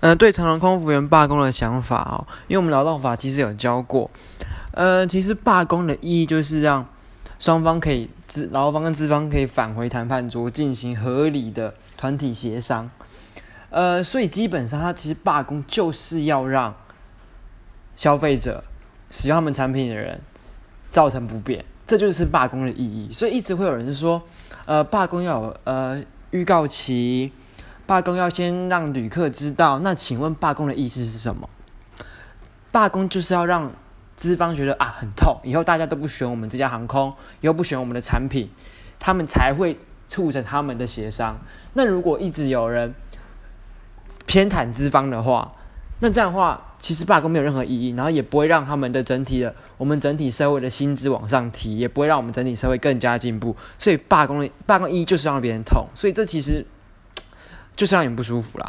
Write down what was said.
呃，对长荣空服员罢工的想法哦，因为我们劳动法其实有教过，呃，其实罢工的意义就是让双方可以资劳方跟资方可以返回谈判桌进行合理的团体协商，呃，所以基本上它其实罢工就是要让消费者使用他们产品的人造成不便，这就是罢工的意义。所以一直会有人说，呃，罢工要有呃预告期。罢工要先让旅客知道，那请问罢工的意思是什么？罢工就是要让资方觉得啊很痛，以后大家都不选我们这家航空，以后不选我们的产品，他们才会促成他们的协商。那如果一直有人偏袒资方的话，那这样的话，其实罢工没有任何意义，然后也不会让他们的整体的我们整体社会的薪资往上提，也不会让我们整体社会更加进步。所以罢工的罢工意义就是让别人痛，所以这其实。就是让你不舒服啦。